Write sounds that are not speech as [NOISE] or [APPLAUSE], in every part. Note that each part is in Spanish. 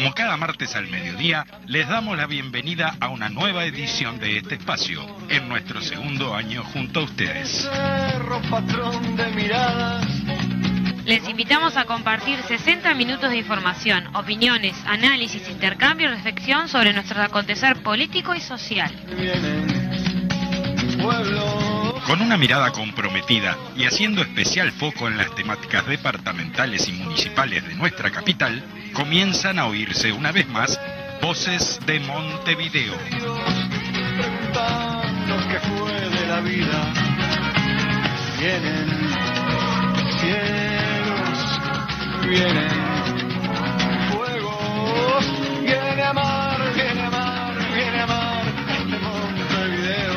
Como cada martes al mediodía, les damos la bienvenida a una nueva edición de este espacio, en nuestro segundo año junto a ustedes. Les invitamos a compartir 60 minutos de información, opiniones, análisis, intercambio y reflexión sobre nuestro acontecer político y social. Con una mirada comprometida y haciendo especial foco en las temáticas departamentales y municipales de nuestra capital, comienzan a oírse una vez más voces de Montevideo. que fue de la vida. Vienen cielos, vienen fuegos, viene a mar, viene a mar, viene a mar de Montevideo.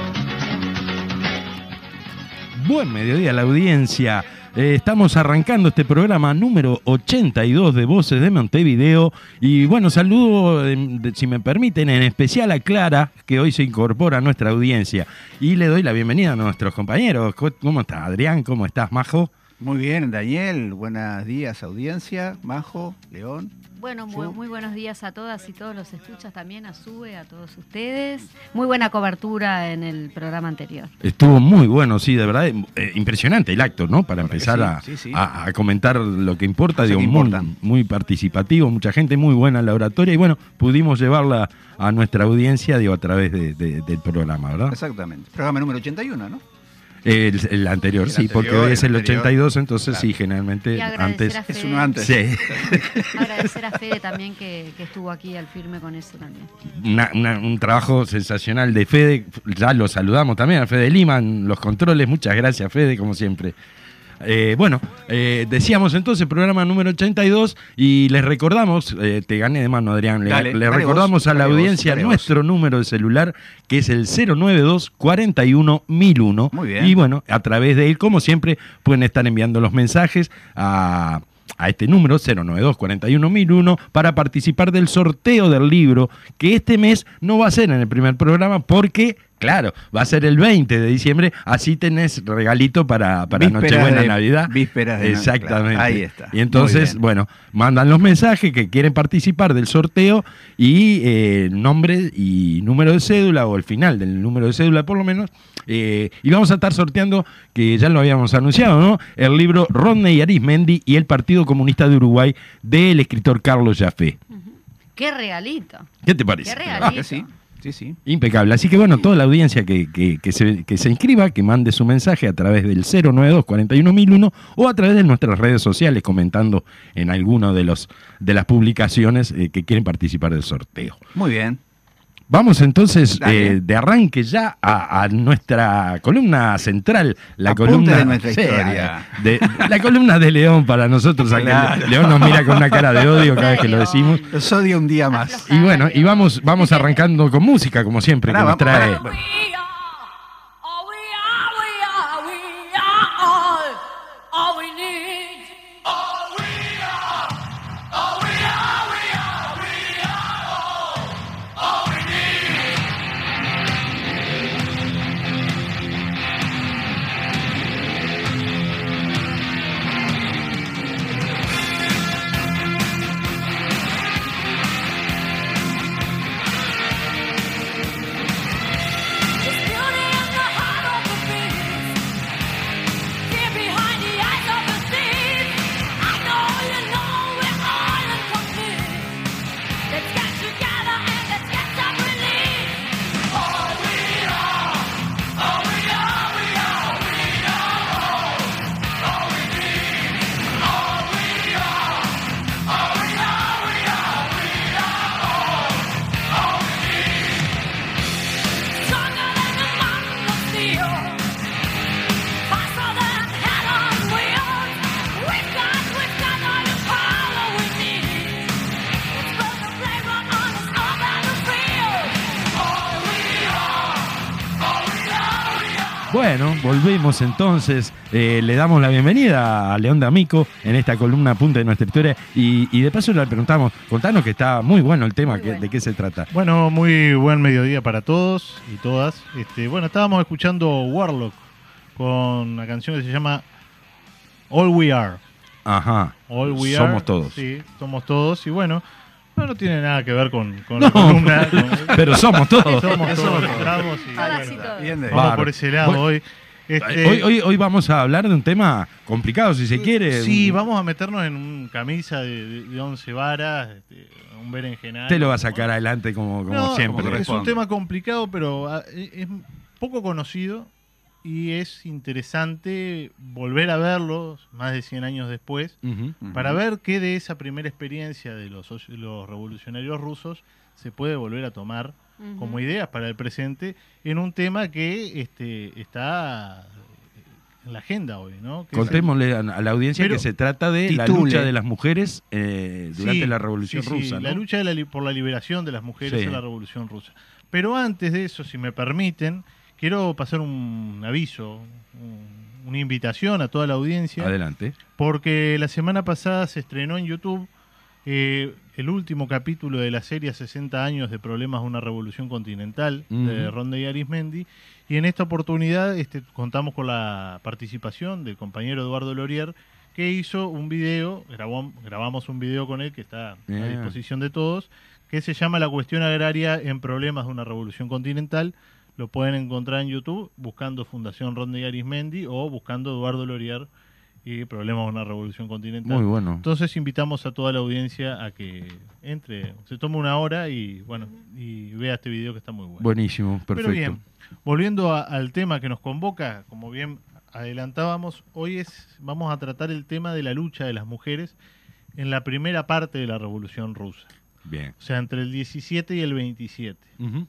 Buen mediodía la audiencia. Eh, estamos arrancando este programa número 82 de Voces de Montevideo. Y bueno, saludo, de- si me permiten, en especial a Clara, que hoy se incorpora a nuestra audiencia. Y le doy la bienvenida a nuestros compañeros. Co- ¿Cómo está Adrián? ¿Cómo estás, Majo? Muy bien, Daniel. Buenos días, audiencia. Majo, León. Bueno, muy, buenos días a todas y todos los escuchas también, a SUBE, a todos ustedes. Muy buena cobertura en el programa anterior. Estuvo muy bueno, sí, de verdad. eh, impresionante el acto, ¿no? Para empezar sí, a, sí, sí. a- a comentar lo que importa. Digo, muy, muy participativo, mucha gente, muy buena la oratoria. Y bueno, pudimos llevarla a nuestra audiencia, digo, a través de- de- del programa, ¿verdad? Exactamente. Programa número 81, ¿no? El, el anterior, El sí, porque hoy es el el anterior. 82, entonces Claro. sí, generalmente Y antes. a Fede, Es uno antes. Sí, [LAUGHS] agradecer a Fede también que, que estuvo aquí al firme con eso también. una- una- un trabajo sensacional de Fede. Ya lo saludamos también a Fede Lima en los controles. Muchas gracias, Fede, como siempre. Eh, bueno, eh, decíamos entonces programa número 82 y les recordamos, eh, te gané de mano Adrián, le, Dale, le recordamos vos, a la vos, audiencia vos. nuestro número de celular que es el 092 41 1001 Muy bien. y bueno, a través de él como siempre pueden estar enviando los mensajes a a este número 092 41 1001 para participar del sorteo del libro que este mes no va a ser en el primer programa porque Claro, va a ser el 20 de diciembre, así tenés regalito para, para Nochebuena, de- Navidad. vísperas de Navidad, Exactamente. claro. Ahí está. Y entonces, bueno, mandan los mensajes que quieren participar del sorteo y eh, nombre y número de cédula o el final del número de cédula por lo menos. eh, y vamos a estar sorteando, que ya lo habíamos anunciado, ¿no? El libro Rodney Arismendi y el Partido Comunista de Uruguay del escritor Carlos Jafé. ¡Qué regalito! ¿Qué te parece? ¡Qué Ah, regalito! sí. Sí, sí. Impecable. Así que bueno, toda la audiencia que, que- que se, que se inscriba, que mande su mensaje a través del 092 41001 o a través de nuestras redes sociales comentando en alguna de los de las publicaciones eh, que quieren participar del sorteo. Muy bien. Vamos entonces eh, de arranque ya a, a nuestra columna central, la Apunte columna de nuestra historia. de- la columna de León para nosotros. Claro. León nos mira con una cara de odio cada vez que lo decimos. Los odio un día más. Y bueno, y vamos, vamos arrancando con música, como siempre, que nos trae. Entonces. Eh, le damos la bienvenida a León D'Amico en esta columna punta de nuestra historia. Y, y de paso le preguntamos, contanos que está muy bueno el tema, Muy que- bueno. ¿de qué se trata? Bueno, muy buen mediodía para todos y todas. Este, bueno, estábamos escuchando Warlock con una canción que se llama All We Are. Ajá. All We Somos Are. todos. Sí, somos todos. Y bueno, No, no tiene nada que ver con, con No, la columna. con- [LAUGHS] pero somos todos. somos [LAUGHS] Somos todos, entramos y- bueno, por ese lado Bueno, hoy. Este, Hoy, hoy, hoy vamos a hablar de un tema complicado, si se quiere. Sí, Un- vamos a meternos en un camisa de, de, de 11 varas, este, un berenjenal. Usted lo va a sacar adelante como, como No, siempre. como es un tema complicado, pero ah, es es poco conocido y es interesante volver a verlo más de 100 años después para ver qué de esa primera experiencia de los, los revolucionarios rusos se puede volver a tomar Como ideas para el presente en un tema que este, está en la agenda hoy, ¿no? Que Contémosle a a la audiencia que se trata de la lucha de las mujeres eh, durante Sí, la Revolución sí, sí, Rusa. La lucha de la li- por la liberación de las mujeres en la Revolución Rusa. Pero antes de eso, si me permiten, quiero pasar un aviso, un- una invitación a toda la audiencia, Adelante. porque la semana pasada se estrenó en YouTube eh, el último capítulo de la serie 60 años de problemas de una revolución continental de Ujú. Ronda y Arismendi. Y en esta oportunidad este, contamos con la participación del compañero Eduardo Lorier, que hizo un video, grabó- grabamos un video con él que está a disposición de todos, que se llama La cuestión agraria en problemas de una revolución continental. Lo pueden encontrar en YouTube buscando Fundación Ronda y Arismendi o buscando Eduardo Lorier y problemas de una revolución continental. Muy bueno. Entonces invitamos a toda la audiencia a que entre, se tome una hora y bueno y vea este video que está muy bueno. Buenísimo, perfecto. Pero bien, volviendo a- al tema que nos convoca, como bien adelantábamos, hoy es vamos a tratar el tema de la lucha de las mujeres en la primera parte de la Revolución Rusa, Bien. o sea, entre el 17 y el 27. Ujú.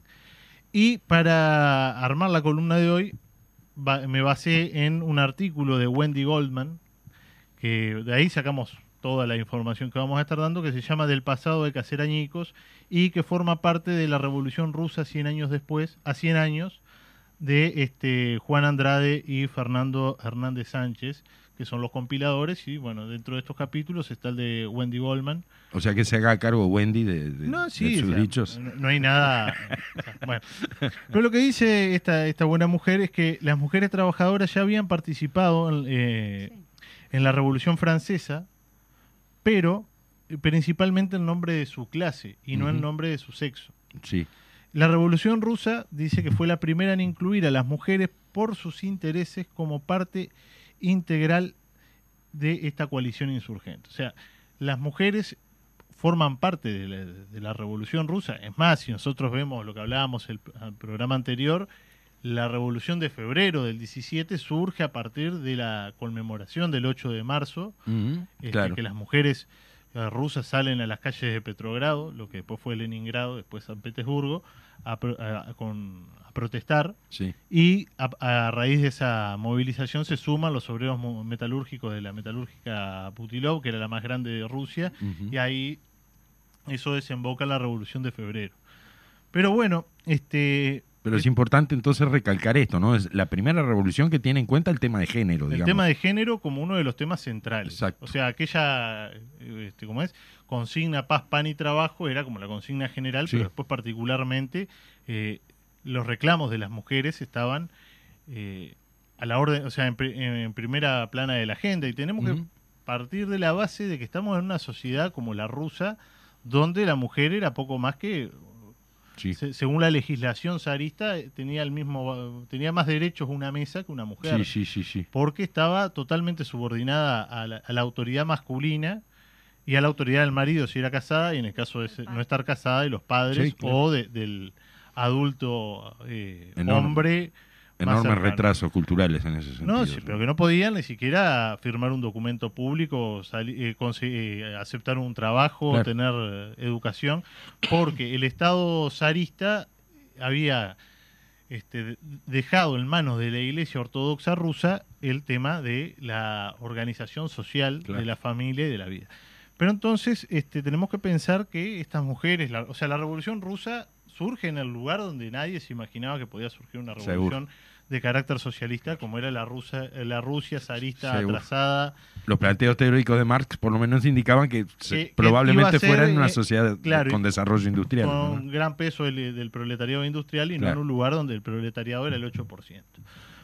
Y para armar la columna de hoy, me basé en un artículo de Wendy Goldman, que de ahí sacamos toda la información que vamos a estar dando, que se llama Del pasado de cacer añicos y que forma parte de la Revolución Rusa 100 años después, a 100 años, de este Juan Andrade y Fernando Hernández Sánchez, que son los compiladores, y bueno, dentro de estos capítulos está el de Wendy Goldman, O sea que se haga cargo Wendy de, de- no, de sí, sus o sea, dichos. No, no hay nada. o sea, bueno. Pero lo que dice esta, esta buena mujer es que las mujeres trabajadoras ya habían participado en, eh, en la Revolución Francesa, pero eh, principalmente en nombre de su clase y no en nombre de su sexo. Sí. La Revolución Rusa dice que fue la primera en incluir a las mujeres por sus intereses como parte integral de esta coalición insurgente. O sea, las mujeres forman parte de la, de la Revolución Rusa. Es más, si nosotros vemos lo que hablábamos el, el programa anterior, la Revolución de febrero del 17 surge a partir de la conmemoración del 8 de marzo, este, claro. que las mujeres eh, rusas salen a las calles de Petrogrado, lo que después fue Leningrado, después San Petersburgo, a, pro- a- con- a protestar. Sí. Y a, a raíz de esa movilización se suman los obreros metalúrgicos de la metalúrgica Putilov, que era la más grande de Rusia, y ahí eso desemboca la Revolución de Febrero. Pero bueno, este Pero es importante entonces recalcar esto, ¿no? Es la primera revolución que tiene en cuenta el tema de género, el digamos. tema de género como uno de los temas centrales. Exacto. O sea, aquella, este, ¿cómo es? Consigna paz, pan y trabajo era como la consigna general, Sí. pero después particularmente eh, los reclamos de las mujeres estaban eh, a la orden, o sea, en, en primera plana de la agenda y tenemos que partir de la base de que estamos en una sociedad como la rusa, donde la mujer era poco más que Sí. se- según la legislación zarista eh, tenía el mismo tenía más derechos una mesa que una mujer sí, sí, sí, sí. porque estaba totalmente subordinada a la, a la autoridad masculina y a la autoridad del marido si era casada y en el caso de no estar casada de los padres Sí, claro. o de- del adulto eh, hombre Enormes retrasos culturales en ese sentido. No, sí, pero que no podían ni siquiera firmar un documento público, eh, eh, aceptar un trabajo, Claro. tener eh, educación, porque el Estado zarista había este, de- dejado en manos de la Iglesia Ortodoxa rusa el tema de la organización social Claro. de la familia y de la vida. Pero entonces este, tenemos que pensar que estas mujeres, la- o sea, la Revolución Rusa surge en el lugar donde nadie se imaginaba que podía surgir una revolución de carácter socialista como era la Rusia, la Rusia zarista atrasada. Los planteos teóricos de Marx por lo menos indicaban que, probablemente fuera en una eh, sociedad claro, con desarrollo industrial. con ¿no? un gran peso del, del proletariado industrial y no en un lugar donde el proletariado era el 8%.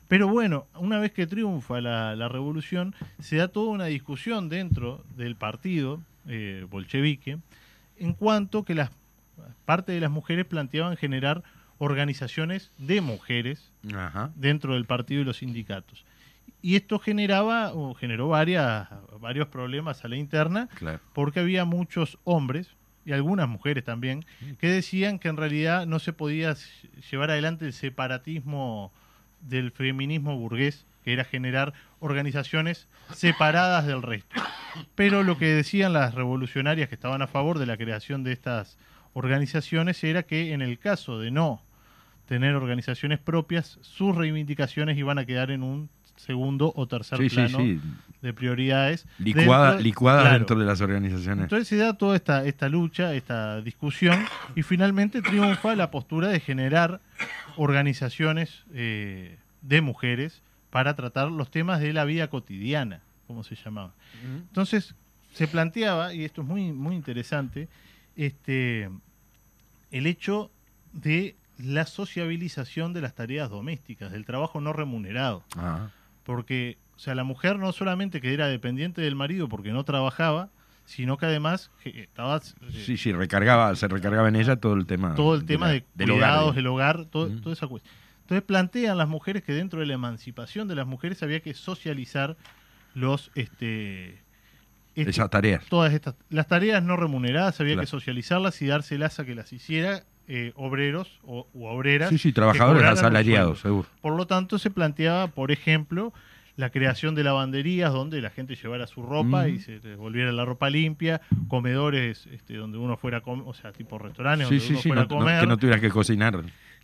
Pero bueno, una vez que triunfa la, la revolución, se da toda una discusión dentro del partido eh, bolchevique en cuanto que las parte de las mujeres planteaban generar organizaciones de mujeres Ajá. dentro del partido y los sindicatos. Y esto generaba o generó varias, varios problemas a la interna Claro. porque había muchos hombres y algunas mujeres también que decían que en realidad no se podía llevar adelante el separatismo del feminismo burgués, que era generar organizaciones separadas del resto. Pero lo que decían las revolucionarias que estaban a favor de la creación de estas organizaciones era que en el caso de no tener organizaciones propias, sus reivindicaciones iban a quedar en un segundo o tercer Sí, plano sí. de prioridades. Licuada, dentro- claro. dentro de las organizaciones. Entonces se da toda esta, esta lucha, esta discusión, y finalmente triunfa la postura de generar organizaciones eh, de mujeres para tratar los temas de la vida cotidiana, como se llamaba. Entonces se planteaba, y esto es muy, muy interesante, este, el hecho de la sociabilización de las tareas domésticas, del trabajo no remunerado Ah, porque, o sea, la mujer no solamente que era dependiente del marido porque no trabajaba, sino que además estaba eh, sí, sí, recargaba, se recargaba en ella todo el tema. todo el tema de, del cuidados hogar. del hogar, todo, Mm. toda esa cuestión. Entonces plantean las mujeres que dentro de la emancipación de las mujeres había que socializar los este, este- Esas tareas. todas estas las tareas no remuneradas había Claro. que socializarlas y dárselas a que las hiciera eh, obreros o, u obreras Sí, sí, trabajadores asalariados, seguro. Por lo tanto, se planteaba, por ejemplo, la creación de lavanderías donde la gente llevara su ropa y Ujú. se volviera la ropa limpia, comedores este, donde uno fuera a comer, o sea, tipo restaurantes Sí, donde sí, uno sí, fuera no- a no- comer, que no tuvieras que cocinar.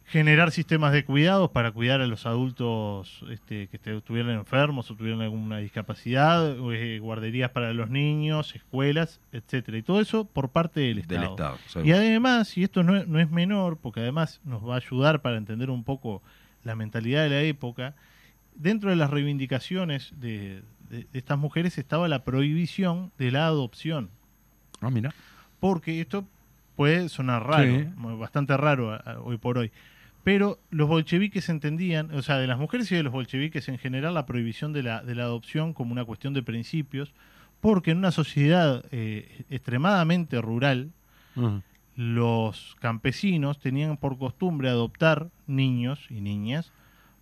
Generar sistemas de cuidados para cuidar a los adultos este, que este- estuvieran enfermos o tuvieran alguna discapacidad, eh, guarderías para los niños, escuelas, etcétera, y todo eso por parte del Del Estado. Y además, y esto no, es- no es menor, porque además nos va a ayudar para entender un poco la mentalidad de la época, dentro de las reivindicaciones de, de- de estas mujeres estaba la prohibición de la adopción, Ah, mira. porque esto puede sonar raro, Sí. bastante raro hoy por hoy. Pero los bolcheviques entendían, o sea, de las mujeres y de los bolcheviques en general, la prohibición de la, de la adopción como una cuestión de principios, porque en una sociedad eh, extremadamente rural, los campesinos tenían por costumbre adoptar niños y niñas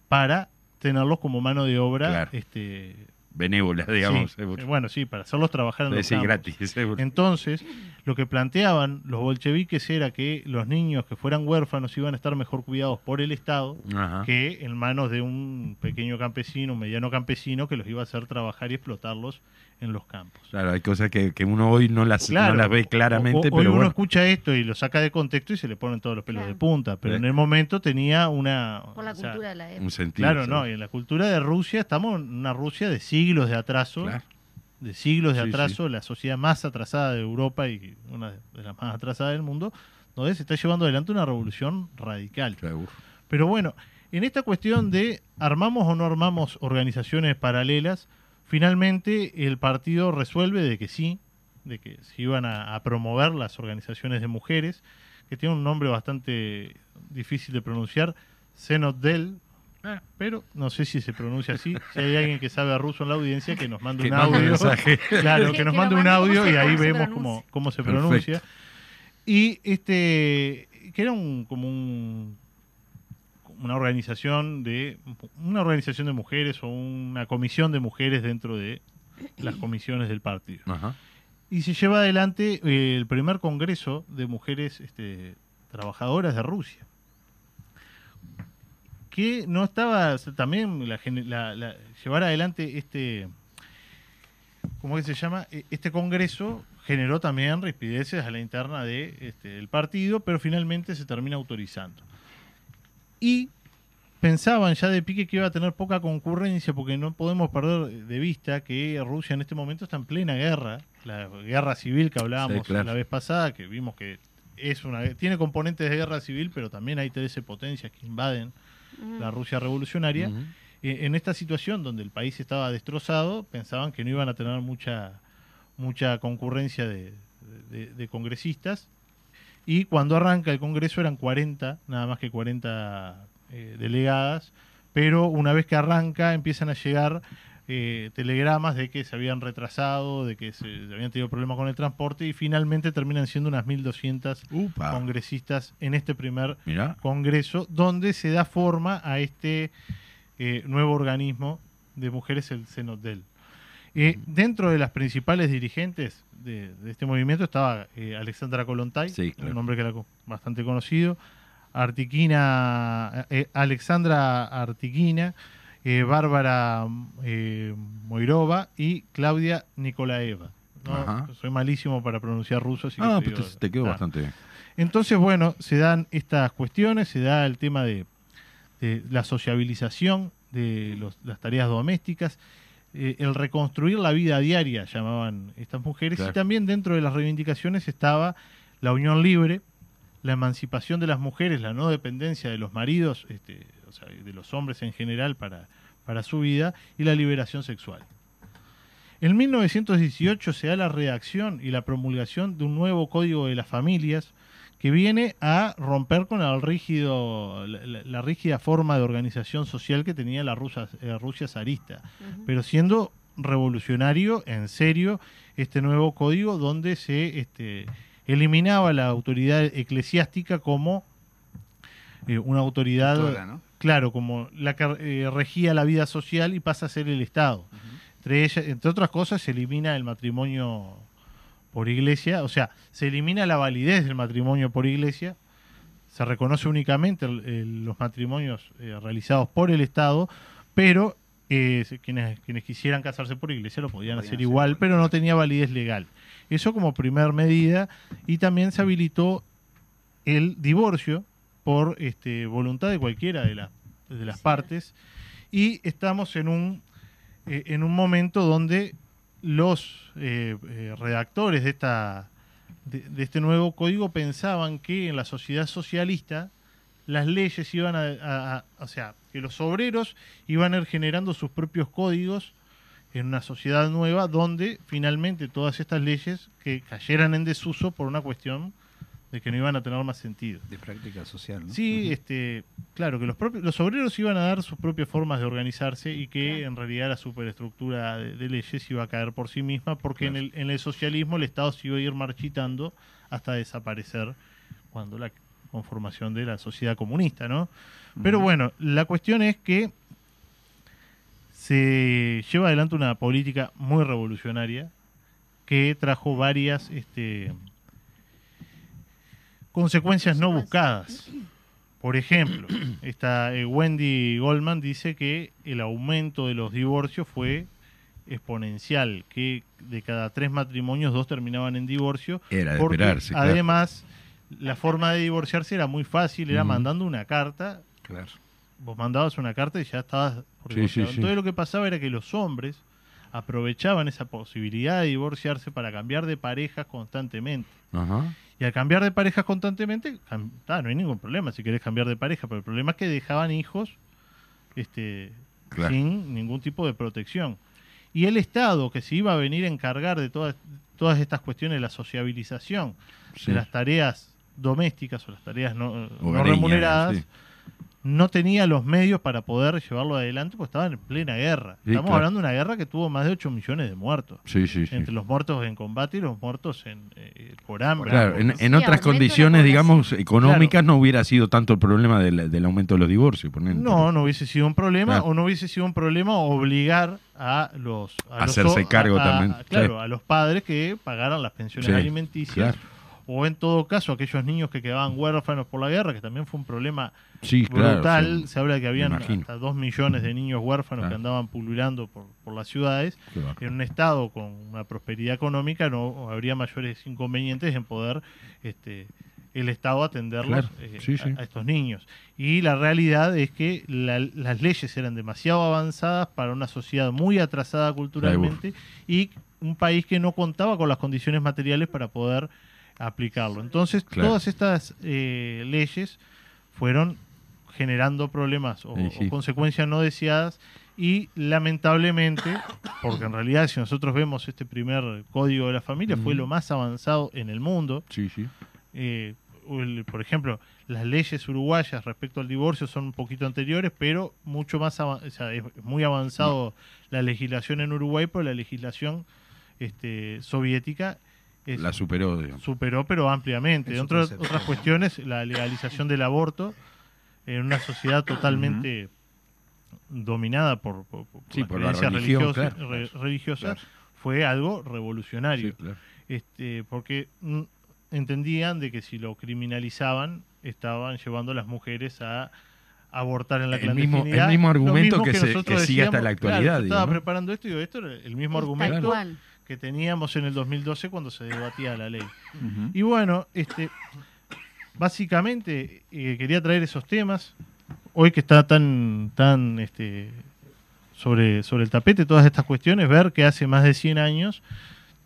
para tenerlos como mano de obra Claro. este Benévola, digamos. sí, seguro. eh, bueno sí para hacerlos trabajar en los campos. gratis, [LAUGHS] entonces lo que planteaban los bolcheviques era que los niños que fueran huérfanos iban a estar mejor cuidados por el Estado Ajá. que en manos de un pequeño campesino, un mediano campesino que los iba a hacer trabajar y explotarlos en los campos. Claro, hay cosas que, que uno hoy no las, Claro. no las ve claramente, O- hoy pero uno bueno. escucha esto y lo saca de contexto y se le ponen todos los pelos Claro. de punta, pero Sí. en el momento tenía una... Por la o sea, cultura de la época. Un sentido. Claro, no, y en la cultura de Rusia estamos en una Rusia de siglos de atraso, Claro. de siglos de Sí, atraso, la sociedad más atrasada de Europa y una de las más atrasadas del mundo, donde se está llevando adelante una revolución radical. Pero bueno, en esta cuestión de armamos o no armamos organizaciones paralelas, finalmente el partido resuelve de que sí, de que se iban a, a promover las organizaciones de mujeres, que tiene un nombre bastante difícil de pronunciar, Senotdel, Ah. pero no sé si se pronuncia así. [LAUGHS] Si hay alguien que sabe ruso en la audiencia, que nos mande Que un mande audio. mensaje. [LAUGHS] Claro, Que- que nos mande un audio y ahí vemos cómo, cómo se Perfecto. pronuncia. Y este, que era un, como un, una organización de, una organización de mujeres o una comisión de mujeres dentro de las comisiones del partido. Ajá. Y se lleva adelante eh, el primer congreso de mujeres este, trabajadoras de Rusia. Que no estaba también la, gene- la- la- llevar adelante este, ¿cómo que se llama? E- Este congreso generó también rispideces a la interna de, este, del partido, pero finalmente se termina autorizando. Y pensaban ya de pique que iba a tener poca concurrencia, porque no podemos perder de vista que Rusia en este momento está en plena guerra, la guerra civil que hablábamos Sí, claro. la vez pasada, que vimos que es una tiene componentes de guerra civil, pero también hay 13 potencias que invaden la Rusia revolucionaria. Eh, en esta situación donde el país estaba destrozado, pensaban que no iban a tener mucha mucha concurrencia de, de- de congresistas. Y cuando arranca el Congreso eran 40, nada más que 40 eh, delegadas, pero una vez que arranca empiezan a llegar eh, telegramas de que se habían retrasado, de que se, habían tenido problemas con el transporte y finalmente terminan siendo unas 1.200 Upa. congresistas en este primer Mirá. congreso donde se da forma a este eh, nuevo organismo de mujeres, el Cenotdel. Eh, dentro de las principales dirigentes de, de este movimiento estaba eh, Alexandra Kolontai, Sí, claro. un nombre que era bastante conocido, Artiquina, eh, Alexandra Artiquina, Bárbara Moirova y Claudia Nikolaeva. Soy malísimo para pronunciar ruso, así que Ah, te pues te, te quedó bastante bien. Entonces, bueno, se dan estas cuestiones, se da el tema de, de la sociabilización de los- las tareas domésticas, eh, el reconstruir la vida diaria, llamaban estas mujeres, Claro. y también dentro de las reivindicaciones estaba la unión libre, la emancipación de las mujeres, la no dependencia de los maridos, este, o sea, de los hombres en general para, para su vida, y la liberación sexual. En 1918 se da la redacción y la promulgación de un nuevo código de las familias que viene a romper con el rígido, la, la- la rígida forma de organización social que tenía la Rusia, eh, Rusia zarista, pero siendo revolucionario en serio este nuevo código donde se este, eliminaba la autoridad eclesiástica como eh, una autoridad claro, como la que eh, regía la vida social y pasa a ser el Estado. entre, ellas, entre otras cosas, se elimina el matrimonio por iglesia, o sea, se elimina la validez del matrimonio por iglesia, se reconoce únicamente el- el- los matrimonios eh, realizados por el Estado, pero eh, quienes, quienes quisieran casarse por iglesia lo podían Podían hacer igual, pero no tenía validez legal. Eso como primer medida, y también se habilitó el divorcio por este, voluntad de cualquiera de, la- de las partes y estamos en un, eh, en un momento donde los eh, eh, redactores de, esta, de, este nuevo código pensaban que en la sociedad socialista las leyes iban a, a- a- o sea, que los obreros iban a ir generando sus propios códigos en una sociedad nueva donde finalmente todas estas leyes que cayeran en desuso por una cuestión de que no iban a tener más sentido. De práctica social, ¿no? Sí, este, claro, que los propios, los obreros iban a dar sus propias formas de organizarse y que en realidad la superestructura de, de leyes iba a caer por sí misma porque en, el, en el socialismo el Estado se iba a ir marchitando hasta desaparecer cuando la conformación de la sociedad comunista, ¿no? Pero bueno, la cuestión es que se lleva adelante una política muy revolucionaria que trajo varias este, consecuencias no buscadas. Por ejemplo, [CLEARS THROAT] esta eh, Wendy Goldman dice que el aumento de los divorcios fue exponencial, que de cada tres matrimonios dos terminaban en divorcio. Era de porque esperarse, claro. Además, la forma de divorciarse era muy fácil, era mandando una carta Claro. vos mandabas una carta y ya estabas por sí, sí. Entonces lo que pasaba era que los hombres aprovechaban esa posibilidad de divorciarse para cambiar de parejas constantemente. Ajá. Y al cambiar de parejas constantemente, ah, no hay ningún problema si querés cambiar de pareja, pero el problema es que dejaban hijos este, Claro. sin ningún tipo de protección. Y el Estado, que se iba a venir a encargar de todas, todas estas cuestiones, la sociabilización Sí. de las tareas domésticas o las tareas no, remuneradas, sí. No tenía los medios para poder llevarlo adelante porque estaban en plena guerra. Sí, Estamos claro. hablando de una guerra que tuvo más de 8 millones de muertos. Sí, sí, sí. Entre los muertos en combate y los muertos en, eh, por hambre. Claro, en, ¿no? en Sí, otras condiciones, digamos, económicas no hubiera sido tanto el problema del, del aumento de los divorcios. No, no hubiese sido un problema, Claro. o no hubiese sido un problema obligar a los. A Hacerse cargo a- también, a- claro, sí. a los padres que pagaran las pensiones Sí, alimenticias. O en todo caso, aquellos niños que quedaban huérfanos por la guerra, que también fue un problema Sí, claro, brutal. sí. Se habla de que habían hasta dos millones de niños huérfanos Claro. que andaban pululando por, por las ciudades. En un estado con una prosperidad económica no habría mayores inconvenientes en poder este, el Estado atenderlos Claro, eh, sí, a- estos niños. Y la realidad es que la- las leyes eran demasiado avanzadas para una sociedad muy atrasada culturalmente y un país que no contaba con las condiciones materiales para poder aplicarlo. Entonces, Claro. todas estas eh, leyes fueron generando problemas o, Sí, sí. o consecuencias no deseadas y lamentablemente, [COUGHS] porque en realidad si nosotros vemos este primer código de la familia fue lo más avanzado en el mundo, Sí, sí. eh, el- por ejemplo, las leyes uruguayas respecto al divorcio son un poquito anteriores, pero mucho más avan- o sea, es muy avanzado la legislación en Uruguay, pero la legislación este, soviética es- La superó, digamos. superó, pero ampliamente. En su Entre concepto. otras cuestiones, la legalización del aborto en una sociedad totalmente dominada por, por, por Sí, las por la creencias religión, religiosas, claro. re- religiosas, Claro. fue algo revolucionario. Sí, claro. este, porque entendían de que si lo criminalizaban, estaban llevando a las mujeres a abortar en la El mismo- clandestinidad. el mismo argumento mismo que se- que sigue hasta la actualidad, yo digo, estaba ¿no? preparando esto y digo, esto era el mismo Es argumento Tal cual. Que teníamos en el 2012 cuando se debatía la ley. Y bueno, este, básicamente eh, quería traer esos temas. Hoy que está tan, tan este, sobre, sobre el tapete todas estas cuestiones, ver que hace más de 100 años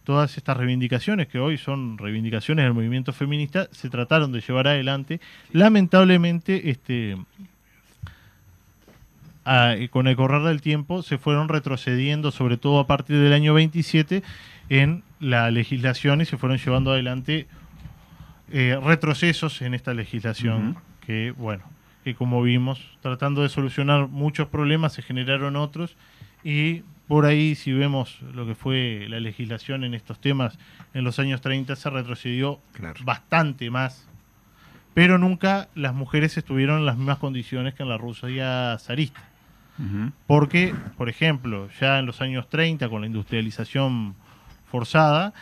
todas estas reivindicaciones, que hoy son reivindicaciones del movimiento feminista, se trataron de llevar adelante. Lamentablemente, este, a- con el correr del tiempo se fueron retrocediendo, sobre todo a partir del año 27, en la legislación y se fueron llevando adelante eh, retrocesos en esta legislación que, bueno, que como vimos, tratando de solucionar muchos problemas, se generaron otros y por ahí si vemos lo que fue la legislación en estos temas en los años 30 se retrocedió Claro. bastante más, pero nunca las mujeres estuvieron en las mismas condiciones que en la Rusia zarista. Porque, por ejemplo, ya en los años 30, con la industrialización forzada,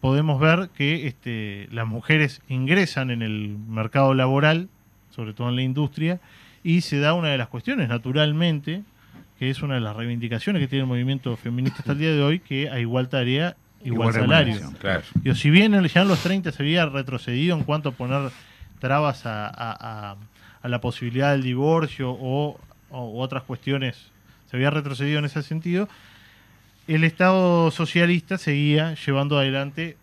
podemos ver que este, las mujeres ingresan en el mercado laboral, sobre todo en la industria, y se da una de las cuestiones, naturalmente, que es una de las reivindicaciones que tiene el movimiento feminista hasta el día de hoy, que a igual tarea, igual, Igual salario. Claro. Digo, si bien en- ya en los 30 se había retrocedido en cuanto a poner trabas a, a- a- a la posibilidad del divorcio o, o- u otras cuestiones, se había retrocedido en ese sentido, el Estado socialista seguía llevando adelante,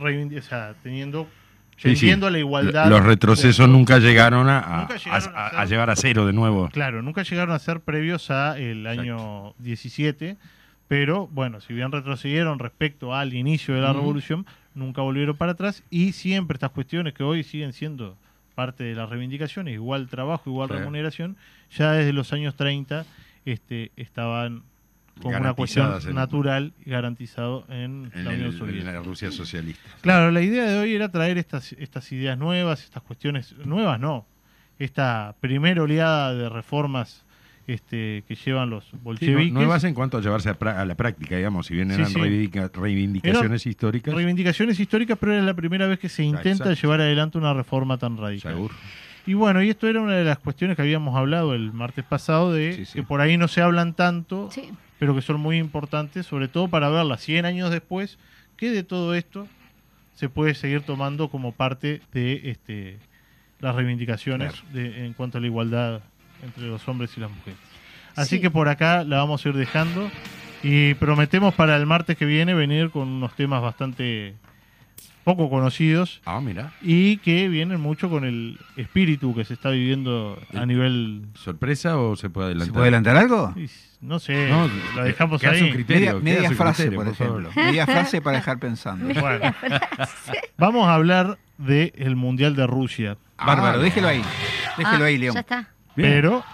o sea, teniendo, Sí, sí. la igualdad. Los retrocesos nunca llegaron a, a- Nunca llegaron a- a a ser- llevar a cero de nuevo. Claro, nunca llegaron a ser previos a el año 17, pero bueno, si bien retrocedieron respecto al inicio de la revolución, nunca volvieron para atrás y siempre estas cuestiones que hoy siguen siendo parte de las reivindicaciones, igual trabajo, igual Sí. remuneración, ya desde los años 30 este, estaban como una cuestión en- natural y garantizado en, En, la el- Unión en Soviética. la Rusia socialista. Claro, la idea de hoy era traer estas, estas ideas nuevas, estas cuestiones nuevas, no. Esta primera oleada de reformas este, que llevan los Sí, bolcheviques. no- nuevas en cuanto a llevarse a, pra- a la práctica, digamos, si bien Sí, eran sí. reivindica- reivindicaciones históricas. reivindicaciones históricas, pero era la primera vez que se intenta Exacto. llevar adelante una reforma tan radical. Seguro. Y bueno, y esto era una de las cuestiones que habíamos hablado el martes pasado, de Sí, sí. que por ahí no se hablan tanto, Sí. pero que son muy importantes, sobre todo para verlas 100 años después, que de todo esto se puede seguir tomando como parte de este, las reivindicaciones de- en cuanto a la igualdad entre los hombres y las mujeres. Así Sí. que por acá la vamos a ir dejando y prometemos para el martes que viene venir con unos temas bastante poco conocidos Ah, mira. y que vienen mucho con el espíritu que se está viviendo a nivel... ¿Sorpresa o se puede ¿Se adelantar? puede adelantar algo? No sé, No, la dejamos que hace un ahí. criterio. Media, media frase, criterio, por ejemplo. Media frase para dejar pensando. Bueno, vamos a hablar del Mundial de Rusia. Bárbaro, Ah, déjelo ahí. Déjelo Ah, ahí, León. Ya está. Pero,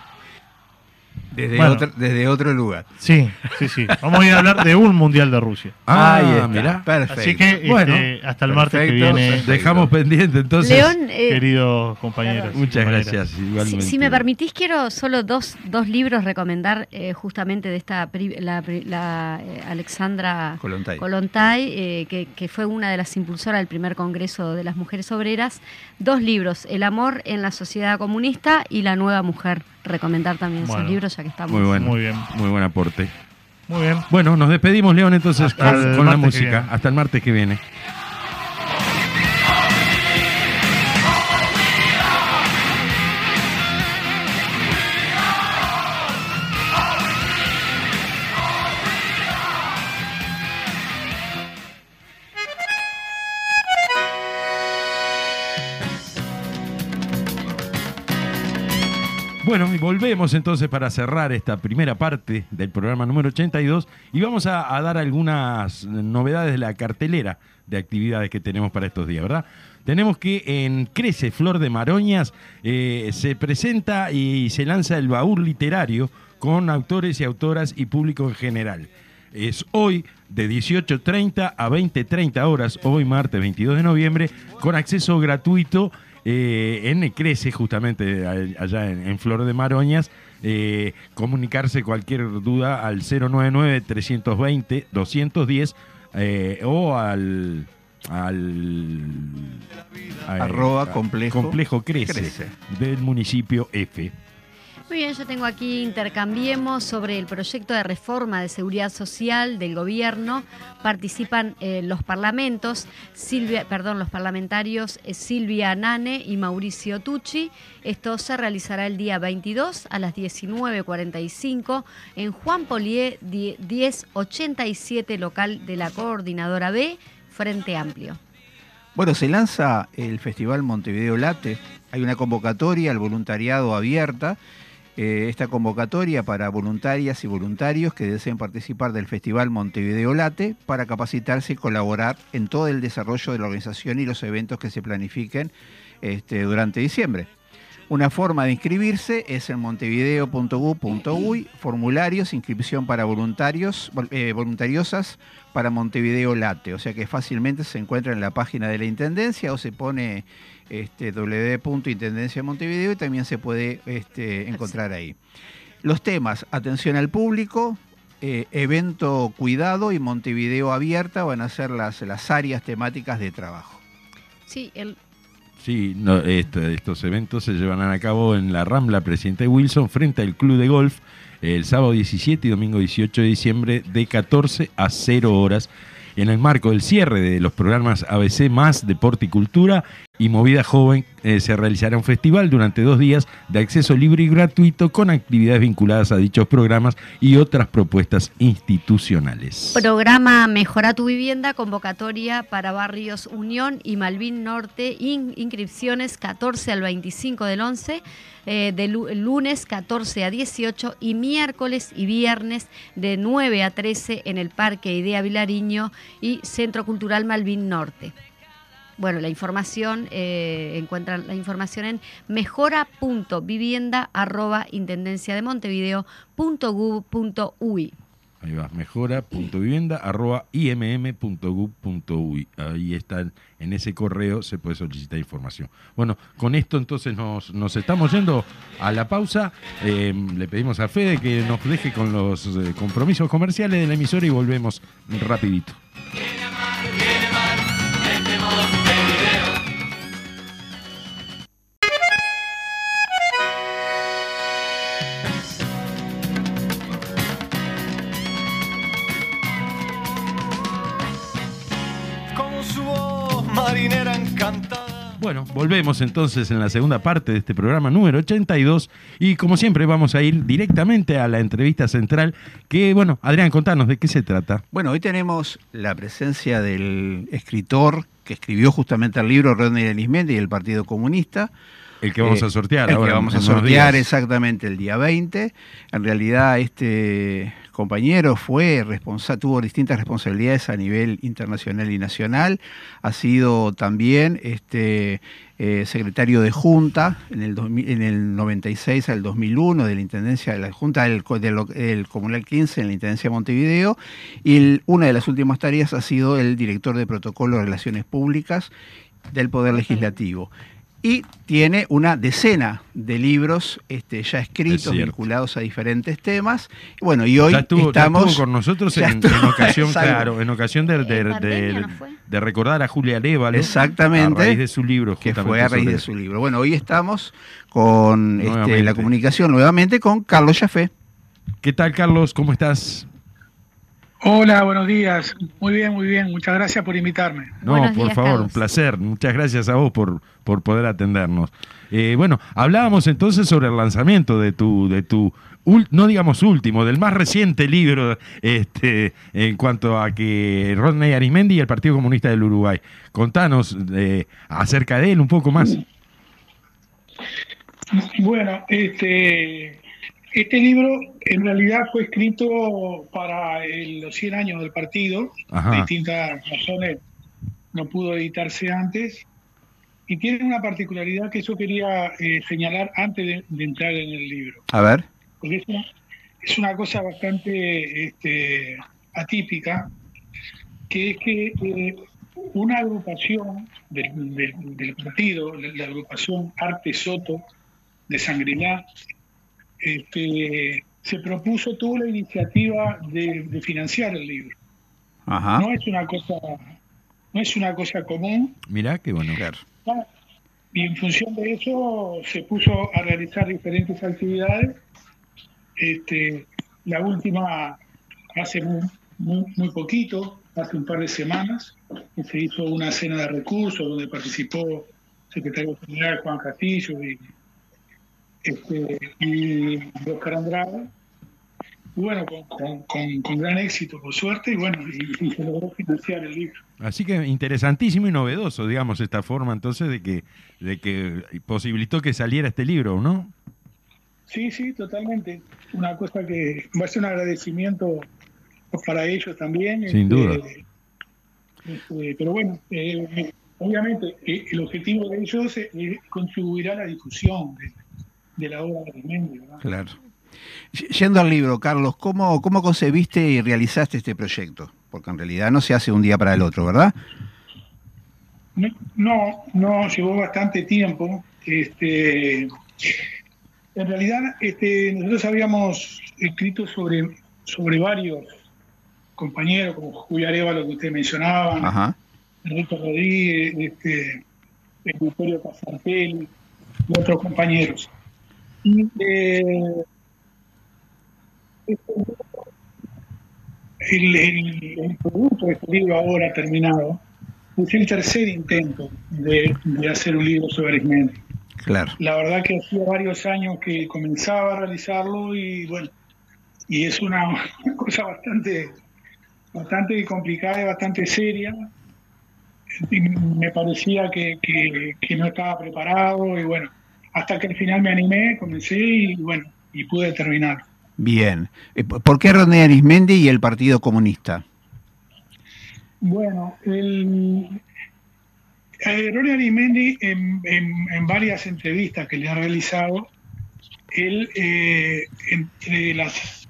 Desde, Bueno. otro, desde otro lugar. sí, sí, sí. Vamos a ir a hablar de un Mundial de Rusia. Ah, Ahí está. mira. Perfecto. Así que Bueno, este, hasta el martes que viene, perfecto. Dejamos pendiente entonces. León, eh, queridos compañeros. Muchas compañeras. gracias. si, Igualmente. si me permitís, quiero solo dos, dos libros recomendar eh, justamente de esta, pri- la, pri- la, eh, Alexandra eh, que, que fue una de las impulsoras del primer Congreso de las Mujeres Obreras. Dos libros, El amor en la sociedad comunista y La nueva mujer. Recomendar también Bueno. esos libros ya que estamos. Muy bueno. Muy bien. Muy buen aporte. Muy bien. Bueno, nos despedimos, León, entonces Hasta con, la música. Hasta el martes que viene. Volvemos entonces para cerrar esta primera parte del programa número 82 y vamos a, dar algunas novedades de la cartelera de actividades que tenemos para estos días, ¿verdad? tenemos que en Crece Flor de Maroñas eh, se presenta y se lanza el baúl literario con autores y autoras y público en general. Es hoy de 18.30 a 20.30 horas, hoy martes 22 de noviembre, con acceso gratuito eh, en Crece, justamente allá en, en Flor de Maroñas. Eh, comunicarse cualquier duda al 099-320-210 eh, o al, al Arroba a- complejo complejo crece, Crece. del municipio F. Muy bien, yo tengo aquí intercambiemos sobre el proyecto de reforma de seguridad social del gobierno. Participan eh, los parlamentos, Silvia, perdón, los parlamentarios eh, Silvia Nane y Mauricio Tucci. Esto se realizará el día 22 a las 19.45 en Juan Polié die- 1087 local de la Coordinadora B, Frente Amplio. Bueno, se lanza el Festival Montevideo Late. Hay una convocatoria al voluntariado abierta. Eh, esta convocatoria para voluntarias y voluntarios que deseen participar del Festival Montevideo Late para capacitarse y colaborar en todo el desarrollo de la organización y los eventos que se planifiquen este, durante diciembre. Una forma de inscribirse es en montevideo.gov.uy, formularios, inscripción para voluntarios, vol- eh, voluntariosas para Montevideo Late. O sea que fácilmente se encuentra en la página de la Intendencia o se pone este, www.intendencia Montevideo y también se puede este, encontrar ahí. Los temas, atención al público, eh, evento cuidado y Montevideo abierta van a ser las, las áreas temáticas de trabajo. Sí, el, Sí, no, esto- estos eventos se llevarán a cabo en la Rambla Presidente Wilson frente al Club de Golf el sábado 17 y domingo 18 de diciembre de 14 a 0 horas en el marco del cierre de los programas ABC más Deporte y Cultura y Movida Joven eh, se realizará un festival durante dos días de acceso libre y gratuito con actividades vinculadas a dichos programas y otras propuestas institucionales. Programa Mejora tu vivienda, convocatoria para barrios Unión y Malvin Norte, in- inscripciones 14 al 25 del 11, eh, de lu- lunes 14 a 18 y miércoles y viernes de 9 a 13 en el Parque Idea Vilariño y Centro Cultural Malvin Norte. Bueno, la información, eh, encuentran la información en mejora.vivienda arroba intendencia de Montevideo.gov.uy. Ahí va, mejora.vivienda arroba imm.gov.uy. Ahí están, en ese correo se puede solicitar información. Bueno, con esto entonces nos, nos estamos yendo a la pausa. Eh, le pedimos a Fede que nos deje con los eh, compromisos comerciales de la emisora y volvemos rapidito. Volvemos entonces en la segunda parte de este programa número 82 y como siempre vamos a ir directamente a la entrevista central que, bueno, Adrián, contanos de qué se trata. Bueno, hoy tenemos la presencia del escritor que escribió justamente el libro Rodney Arismendi y el Partido Comunista. El que vamos Eh, a sortear el ahora que vamos a sortear días. exactamente el día 20. En realidad este compañero fue tuvo distintas responsabilidades a nivel internacional y nacional. Ha sido también este eh, secretario de Junta en el, 2000 en el 96 al 2001 de la Intendencia de la Junta del, del, Comunal 15 en la Intendencia de Montevideo y el- una de las últimas tareas ha sido el director de Protocolo de Relaciones Públicas del Poder Legislativo. Y tiene una decena de libros este, ya Es escritos, vinculados a diferentes temas. Bueno, y hoy ya estuvo, ya estamos... estuvo con nosotros ya en, ocasión, [LAUGHS] exacto. claro, en ocasión de, de- En pandemia, de- ¿no fue? de recordar a Julia Arevalo. Exactamente. A raíz de su libro. que fue a raíz de su libro. Bueno, hoy estamos con este, la comunicación nuevamente con Carlos Jafé. ¿Qué tal, Carlos? ¿Cómo estás? Hola, buenos días. Muy bien, muy bien. Muchas gracias por invitarme. No, Buenos por días, favor, Carlos. un placer. Muchas gracias a vos por, por poder atendernos. Eh, bueno, hablábamos entonces sobre el lanzamiento de tu, de tu no digamos último, del más reciente libro este, en cuanto a que Rodney Arismendi y el Partido Comunista del Uruguay. Contanos eh, acerca de él un poco más. Bueno, este, este libro en realidad fue escrito para el- los 100 años del partido. Ajá. De distintas razones no pudo editarse antes. y tiene una particularidad que yo quería eh, señalar antes de, de entrar en el libro. A ver. Porque es una, es una cosa bastante este, atípica, que es que eh, una agrupación del, del- del partido, la, la agrupación Arte Soto de Sangrilá, este, se propuso, tuvo la iniciativa de, de financiar el libro. Ajá. No es una cosa, no es una cosa común, Mirá qué bueno. Y en función de eso se puso a realizar diferentes actividades. Este, la última hace muy, muy, muy poquito, hace un par de semanas, que se hizo una cena de recursos donde participó el secretario general Juan Castillo y, este, y Oscar Andrade. Y bueno, con, con- con- con gran éxito, por suerte, y bueno, y, y se logró financiar el libro. Así que interesantísimo y novedoso, digamos, esta forma entonces de que, de que posibilitó que saliera este libro, ¿no? Sí, sí, totalmente. Una cosa que va a ser un agradecimiento para ellos también. Sin duda. este, pero bueno, eh, obviamente eh, el objetivo de ellos es, es contribuir a la difusión de, de la obra de Arismendi, ¿verdad? Claro. Yendo al libro, Carlos, ¿cómo, ¿cómo concebiste y realizaste este proyecto? Porque en realidad no se hace un día para el otro, ¿verdad? No, no, no, llevó bastante tiempo. Este, en realidad, este, nosotros habíamos escrito sobre, sobre varios compañeros, como Julio Arevalo, que usted mencionaba, Ajá. Enrique Rodríguez, este, el Vittorio Casartelli y otros compañeros. Eh, el, el- el producto de este libro ahora terminado es el tercer intento de, de hacer un libro sobre Arismendi. Claro. La verdad que hacía varios años que comenzaba a realizarlo y bueno, y es una, [LAUGHS] una cosa bastante, bastante complicada y bastante seria. Y me parecía que, que- que no estaba preparado y bueno, hasta que al final me animé, comencé y bueno, y pude terminar. Bien. Eh, ¿Por qué René Arismendi y el Partido Comunista? Bueno, el, eh, Arismendi en, en- en varias entrevistas que le ha realizado, él eh, entre las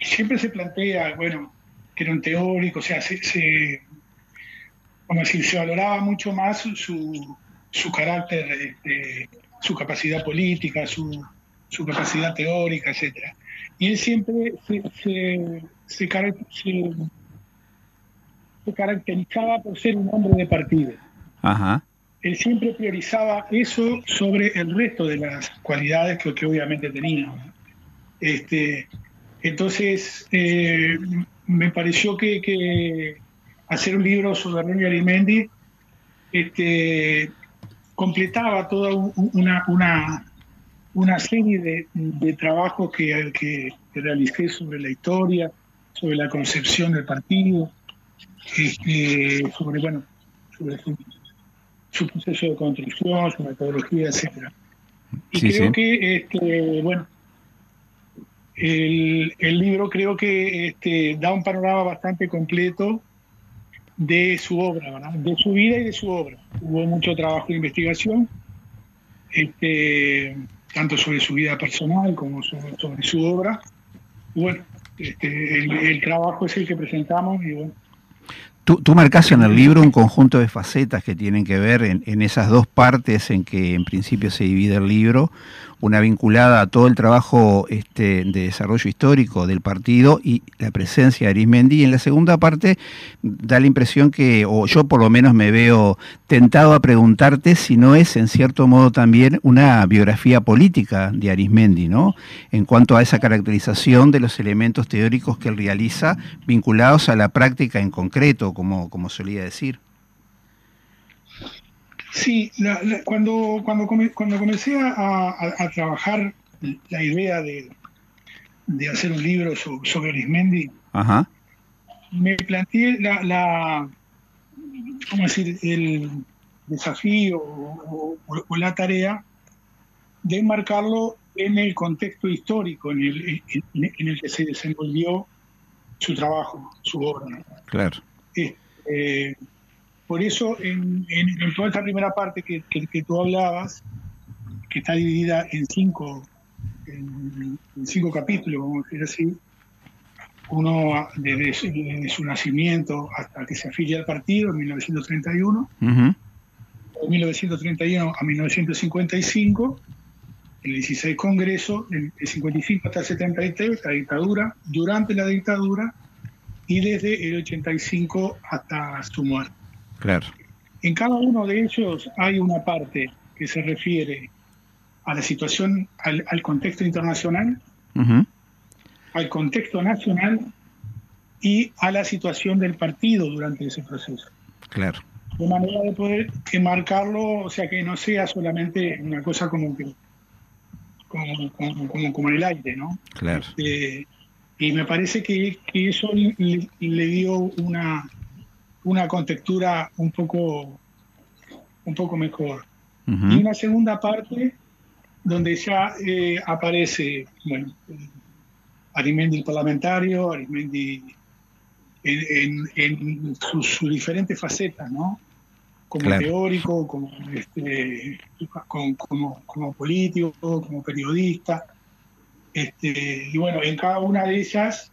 siempre se plantea, bueno, que era un teórico, o sea, se, se como decir, se valoraba mucho más su, su, su carácter, este, su capacidad política, su, su capacidad teórica, etcétera. Y él siempre se, se, se, cara- se- se caracterizaba por ser un hombre de partido. Ajá. Él siempre priorizaba eso sobre el resto de las cualidades que, que obviamente tenía. Este, entonces, eh, me pareció que, que hacer un libro sobre Ronnie Arimendi este, completaba toda un- una, una, una serie de, de trabajos que, que, que realicé sobre la historia, sobre la concepción del partido, este, sobre, bueno, sobre su, su proceso de construcción, su metodología, etcétera. Y Sí, creo sí. que, este, bueno, el, el libro creo que este, da un panorama bastante completo de su obra, ¿verdad? de su vida y de su obra. Hubo mucho trabajo de investigación, este, tanto sobre su vida personal como sobre, sobre su obra. Bueno, este, el, el trabajo es el que presentamos y bueno, Tú, tú marcas en el libro un conjunto de facetas que tienen que ver en, en esas dos partes en que en principio se divide el libro, una vinculada a todo el trabajo este, de desarrollo histórico del partido y la presencia de Arismendi, y en la segunda parte da la impresión que, o yo por lo menos me veo tentado a preguntarte si no es en cierto modo también una biografía política de Arismendi, ¿no? En cuanto a esa caracterización de los elementos teóricos que él realiza vinculados a la práctica en concreto, como, como solía decir. Sí, la- la- cuando, cuando, come- cuando comencé a, a- a trabajar la idea de, de hacer un libro so- sobre Arismendi, Ajá, me planteé la, la ¿cómo decir? el desafío o, o- o la tarea de enmarcarlo en el contexto histórico en el, en- en el que se desenvolvió su trabajo, su obra. claro. Eh, por eso en, en- en toda esta primera parte que, que- que tú hablabas, que está dividida en cinco, en, en cinco capítulos, vamos a decir así, uno desde su, desde su nacimiento hasta que se afilia al partido en 1931, Ujú. de 1931 a 1955, el 16 Congreso, del 55 hasta el 73, la dictadura, durante la dictadura y desde el 85 hasta su muerte. Claro. En cada uno de ellos hay una parte que se refiere a la situación, al, al contexto internacional, al contexto nacional y a la situación del partido durante ese proceso. Claro. de manera de poder enmarcarlo, o sea, que no sea solamente una cosa como que como, como, como, como en el aire, ¿no? Claro. Eh, y me parece que, que eso le, le dio una, una contextura un poco, un poco mejor. Y una segunda parte donde ya eh, aparece, bueno, Arimendi el parlamentario, Arimendi en, en- en sus, sus diferentes facetas, ¿no? Como Claro. teórico, como, este, como, como, como político, como periodista. Este, y bueno, en cada una de ellas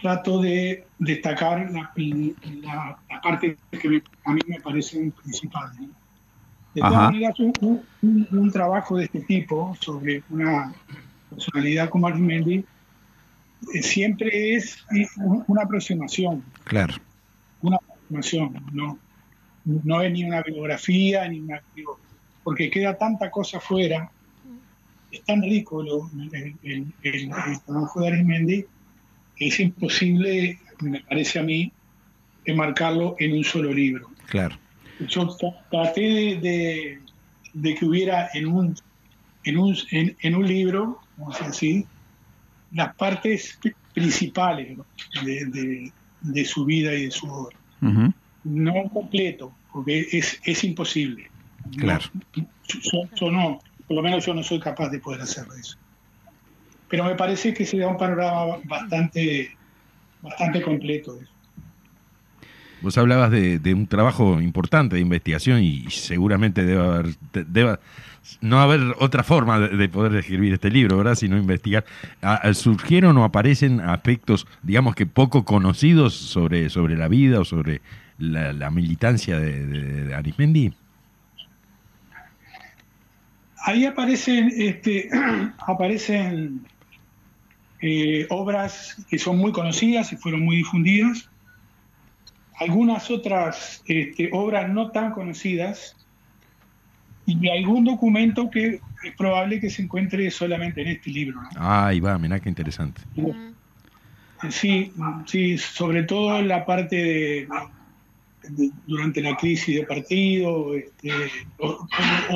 trato de destacar la, la- la parte que me- a mí me parecen principales. ¿no? De todas maneras, un, un- un- trabajo de este tipo sobre una personalidad como Arimendi eh, siempre es un- una aproximación, Claro. una aproximación, no, no es ni una biografía, ni una, digo, porque queda tanta cosa fuera, es tan rico lo- el, el- el- el trabajo de Arismendi, es imposible, me parece a mí, enmarcarlo en un solo libro. Claro. Yo tra- traté de, de- de que hubiera en un, en un, en, en un libro, vamos a decir así, las partes pri- principales de, de- de su vida y de su obra. Ujú. No completo, porque es, es imposible. No, Claro. yo, yo no, por lo menos yo no soy capaz de poder hacer eso. Pero me parece que se da un panorama bastante, bastante completo. Vos hablabas de, de un trabajo importante de investigación y seguramente debe haber, deba- no haber otra forma de, de poder escribir este libro, ¿verdad? Sino investigar. ¿Surgieron o aparecen aspectos, digamos que poco conocidos sobre, sobre la vida o sobre la, la militancia de, de, de Arismendi? Ahí aparecen, este, [CLEARS THROAT] aparecen eh, obras que son muy conocidas y fueron muy difundidas. Algunas otras este, obras no tan conocidas y algún documento que es probable que se encuentre solamente en este libro. ¿no? Ahí va, mirá qué interesante. Sí, sí, sobre todo en la parte de, de- durante la crisis de partido este, o, o-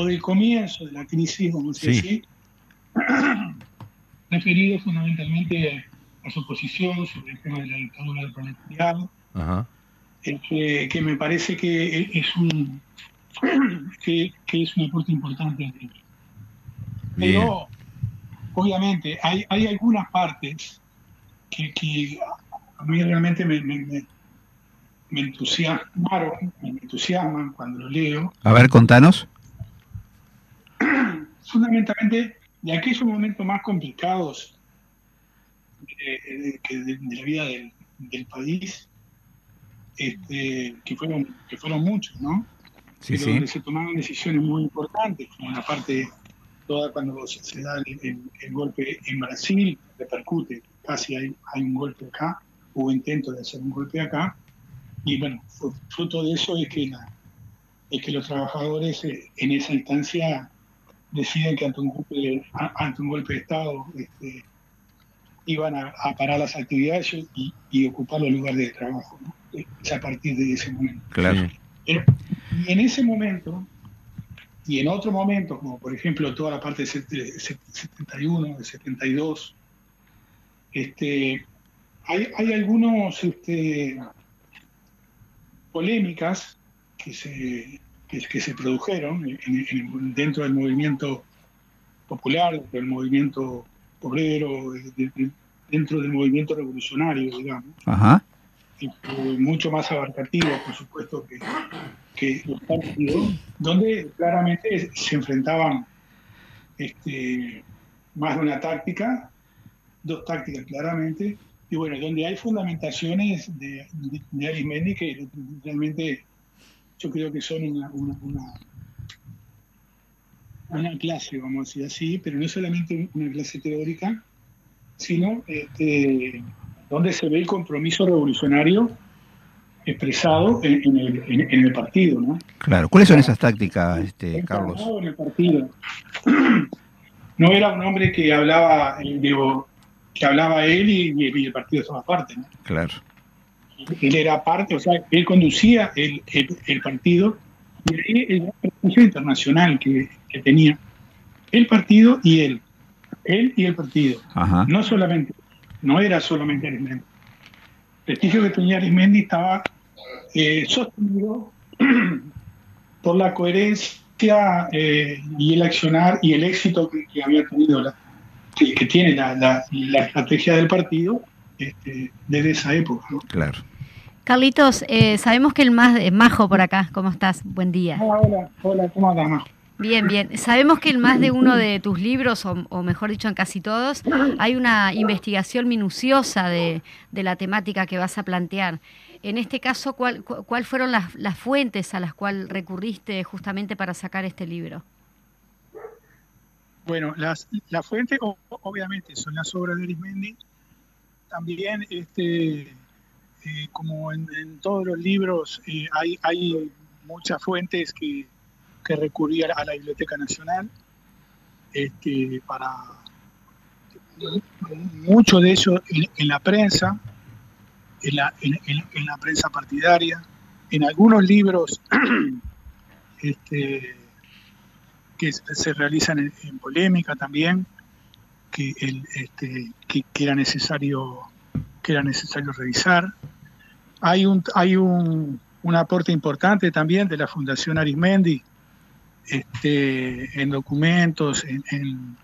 o del comienzo de la crisis, a decir Sí. Referido fundamentalmente a su posición sobre el tema de la dictadura del proletariado, Ajá. eh, que, que me parece que es un [CLEARS THROAT] que, que es un aporte importante. al libro. Bien. Pero, obviamente, hay, hay algunas partes que, que a mí realmente me, me, me- me entusiasmaron, me entusiasman cuando lo leo, A ver, contanos. [CLEARS THROAT] fundamentalmente de aquellos momentos más complicados de, de- que de- de la vida del, del país, este, que, fueron, que fueron muchos, ¿no? Sí, pero sí. donde se tomaron decisiones muy importantes, como la parte toda cuando se, da el, el- el golpe en Brasil, repercute, casi hay, hay un golpe acá, hubo intento de hacer un golpe acá, y bueno, fru- fruto de eso es que, la- es que los trabajadores eh, en esa instancia deciden que ante un golpe de, a- ante un golpe de Estado este, iban a, a parar las actividades y, y ocupar los lugares de trabajo. ¿no? Es a partir de ese momento. Claro. Pero, y en ese momento, y en otro momento, como por ejemplo toda la parte de set- de set- 71, de 72, este, hay, hay algunos este, polémicas que se, que, que se produjeron en- en- dentro del movimiento popular, dentro del movimiento obrero, de- de- dentro del movimiento revolucionario, digamos Ajá. y fue mucho más abarcativo, por supuesto, que, que los partidos, donde claramente se enfrentaban este, más de una táctica, dos tácticas claramente, y bueno, donde hay fundamentaciones de, de, de Arismendi que realmente yo creo que son una, una, una, una clase, vamos a decir así, pero no solamente una clase teórica, sino este, donde se ve el compromiso revolucionario expresado en, en el, en, en el partido, ¿no? Claro. ¿Cuáles son esas tácticas, este, Carlos? Encarnado en el partido. [CLEARS THROAT] No era un hombre que hablaba, eh, digo, que hablaba él y, y el partido estaba aparte, ¿no? Claro. Él era parte, o sea, él conducía el, el, el partido y ahí el prestigio internacional que, que tenía el partido y él, él y el partido. Ajá. No solamente, no era solamente Arismendi. El prestigio que tenía Arismendi estaba eh, sostenido [CLEARS THROAT] por la coherencia eh, y el accionar y el éxito que, que había tenido, la, que, que tiene la, la- la estrategia del partido este, desde esa época. ¿no? Claro. Carlitos, eh, sabemos que el más eh, Majo por acá, ¿cómo estás? Buen día. Ah, hola, hola, ¿cómo andas, Majo? Bien, bien. Sabemos que en más de uno de tus libros, o, o mejor dicho, en casi todos, hay una investigación minuciosa de, de la temática que vas a plantear. En este caso, ¿cuál, cu- cuál fueron las, las fuentes a las cuales recurriste justamente para sacar este libro? Bueno, las, la fuente o- obviamente son las obras de Arismendi. También, este, eh, como en, todos los libros, eh, hay, hay muchas fuentes que, que a la, Biblioteca Nacional este, para mucho de ello en, en la prensa, en la, en- la prensa partidaria, en algunos libros [CLEARS THROAT] este, que se realizan en polémica también, que, el, este, que, que era necesario que era necesario revisar. Hay un hay un, un aporte importante también de la Fundación Arismendi este, en documentos, en, en-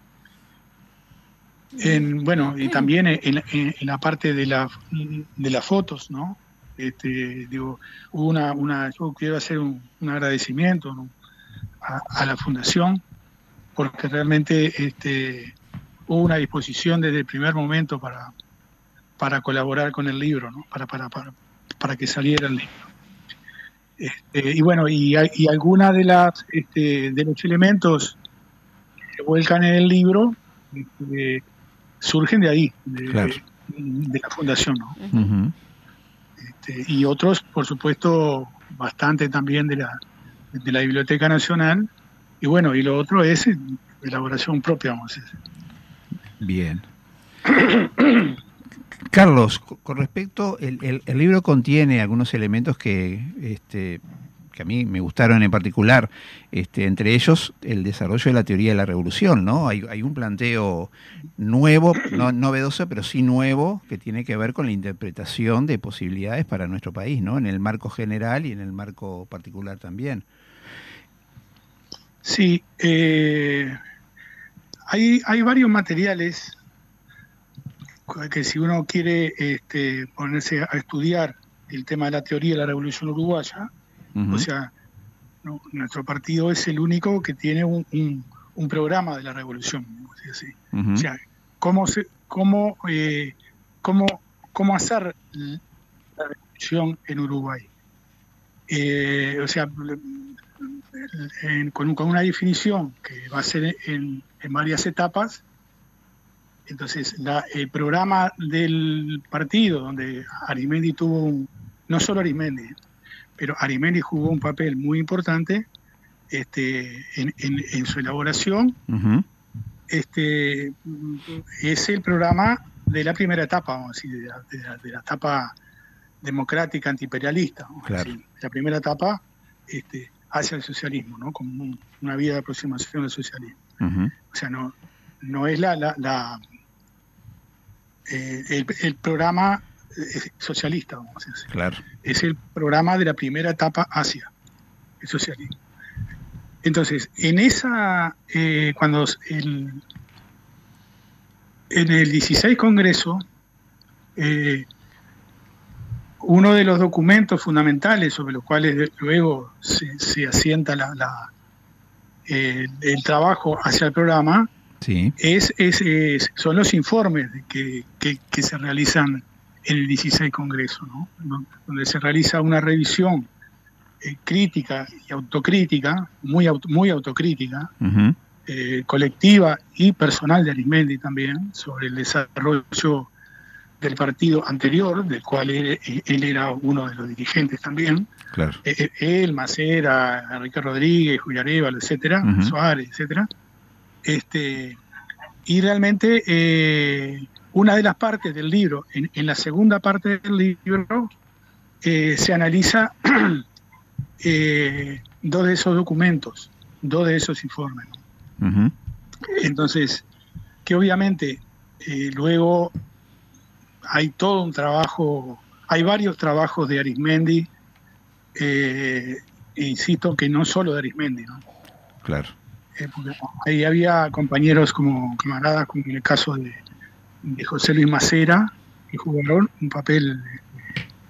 en, bueno, y también en, en- la parte de, la, de las fotos, ¿no? Este, digo, hubo una, una, yo quiero hacer un, un agradecimiento ¿no? a, a la fundación porque realmente este, hubo una disposición desde el primer momento para, para colaborar con el libro, ¿no? para, para, para, para que saliera el libro. Este, y bueno, y, y algunas de las este, de los elementos que se vuelcan en el libro este, surgen de ahí, de, Claro. de la fundación. Este, y otros, por supuesto, bastante también de la, de la Biblioteca Nacional. Y bueno, y lo otro es elaboración propia, vamos a decir. Bien. [COUGHS] Carlos, co- con respecto, el, libro contiene algunos elementos que, este, que a mí me gustaron en particular, este, entre ellos el desarrollo de la teoría de la revolución, ¿no? Hay, hay un planteo nuevo, no novedoso, pero sí nuevo, que tiene que ver con la interpretación de posibilidades para nuestro país, ¿no? En el marco general y en el marco particular también. Sí, eh, hay, hay varios materiales que si uno quiere este, ponerse a estudiar el tema de la teoría de la revolución uruguaya, o sea, no, nuestro partido es el único que tiene un, un- un programa de la revolución. O sea, cómo, se, cómo, eh, cómo, cómo hacer la revolución en Uruguay. Eh, o sea, en- con, con una definición que va a ser en, en varias etapas. Entonces, la- el programa del partido, donde Arimendi tuvo, un- no solo Arimendi, pero Arimendi jugó un papel muy importante este, en, en- su elaboración, Ujú. este, mm, es el programa de la primera etapa, vamos a decir, de la, de la- de la etapa democrática antiimperialista. Claro. La primera etapa este, hacia el socialismo, ¿no? como un- una vía de aproximación al socialismo. O sea, no, no es la, la, la- eh, el, el programa eh, socialista, vamos a decir. Claro. Es el programa de la primera etapa hacia el socialismo. Entonces, en esa, eh, cuando el, en el 16 Congreso, eh, uno de los documentos fundamentales sobre los cuales luego se, se asienta la- la- el, el trabajo hacia el programa Sí. es, es- es- son los informes que, que- que se realizan en el 16 Congreso, ¿no? Don- donde se realiza una revisión eh, crítica y autocrítica, muy, auto- muy autocrítica, eh, colectiva y personal de Arismendi también, sobre el desarrollo del partido anterior, del cual él, él era uno de los dirigentes también, Claro. eh, eh, él, Macera, Enrique Rodríguez, Julián Évalo, etcétera, Ujú. Suárez, etcétera. Este, y realmente eh, una de las partes del libro, en, en la segunda parte del libro, eh, se analiza [CLEARS THROAT] eh, dos de esos documentos, dos de esos informes. Entonces, que obviamente luego hay todo un trabajo, hay varios trabajos de Arismendi, eh, e insisto que no solo de Arismendi, ¿no? Claro. Eh, porque ahí había compañeros como camaradas, como en el caso de, de José Luis Macera, que jugaron un papel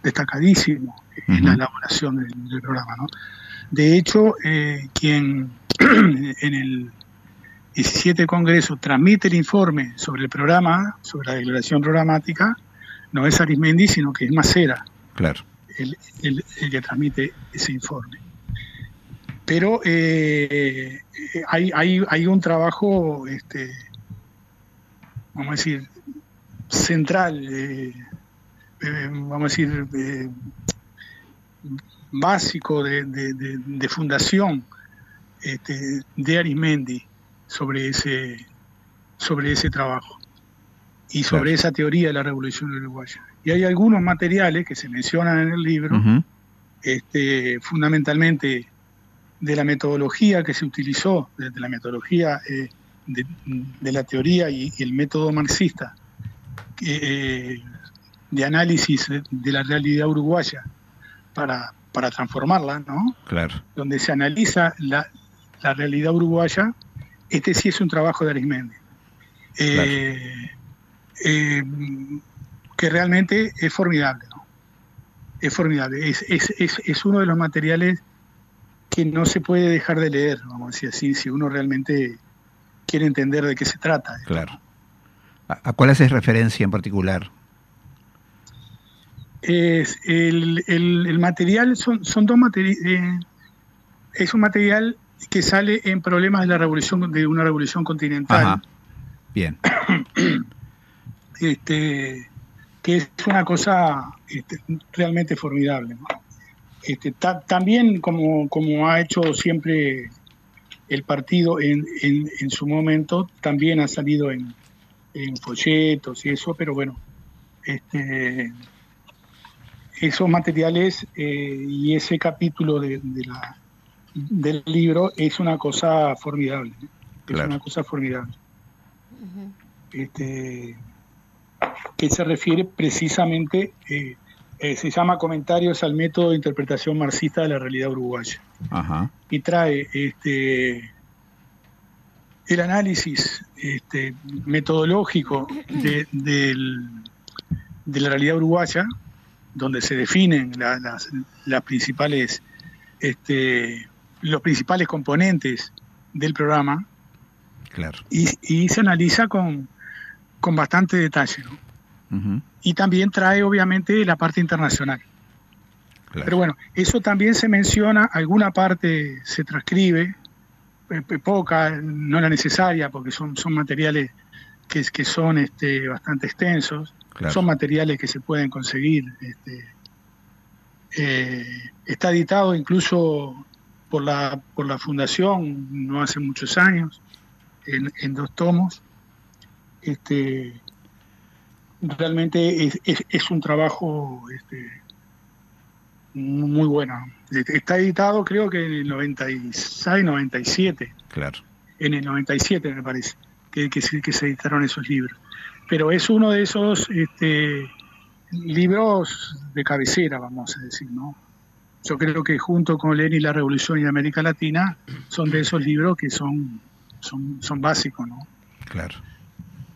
destacadísimo en la elaboración del, del programa. ¿no? De hecho, eh, quien [CLEARS THROAT] en el 17 Congreso transmite el informe sobre el programa, sobre la declaración programática, no es Arismendi, sino que es Macera Claro. el, el- el que transmite ese informe. Pero eh, hay, hay, hay un trabajo, este, vamos a decir, central, eh, eh, vamos a decir, básico de, de- de- de fundación este, de Arismendi sobre ese, sobre ese trabajo y sobre Claro. esa teoría de la revolución uruguaya. Y hay algunos materiales que se mencionan en el libro, este, fundamentalmente de la metodología que se utilizó, de, de la metodología eh, de, de la teoría y, y el método marxista eh, de análisis de, de la realidad uruguaya para, para transformarla, ¿no? Claro. donde se analiza la, la realidad uruguaya, este sí es un trabajo de Arismendi. Eh, eh, que realmente es formidable, ¿no? Es formidable. Es, es, es, es uno de los materiales que no se puede dejar de leer, vamos a decir así, si uno realmente quiere entender de qué se trata. Claro. ¿A, cuál haces referencia en particular? Es el, el- el material son, son dos materiales. es un material que sale en problemas de la revolución de una revolución continental. Ajá. Bien. [CLEARS THROAT] este, que es una cosa este, realmente formidable. ¿no? Este, ta- también como, como ha hecho siempre el partido en, en- en su momento, también ha salido en, en folletos y eso, pero bueno, este, esos materiales eh, y ese capítulo de, de la, del libro es una cosa formidable. ¿no? Es Claro. una cosa formidable. Este, que se refiere precisamente, eh, eh, se llama Comentarios al método de interpretación marxista de la realidad uruguaya. Ajá. Y trae este, el análisis este, metodológico de, del- de la realidad uruguaya, donde se definen la- las, las principales, este, los principales componentes del programa, Claro. y, y se analiza con, con bastante detalle. Y también trae, obviamente, la parte internacional. Claro. Pero bueno, eso también se menciona, alguna parte se transcribe, eh, eh, poca, no la necesaria, porque son, son materiales que, que son este, bastante extensos, Claro. son materiales que se pueden conseguir. Este, eh, está editado incluso por la, por la Fundación no hace muchos años, en, en dos tomos. Este, realmente es, es- es un trabajo este, muy bueno. Está editado creo que en el 96, 97, Claro. en el 97 me parece, que, que, se, que se editaron esos libros. Pero es uno de esos este, libros de cabecera, vamos a decir, ¿no? Yo creo que junto con Lenin y la Revolución y América Latina son de esos libros que son, son, son básicos, ¿no? Claro.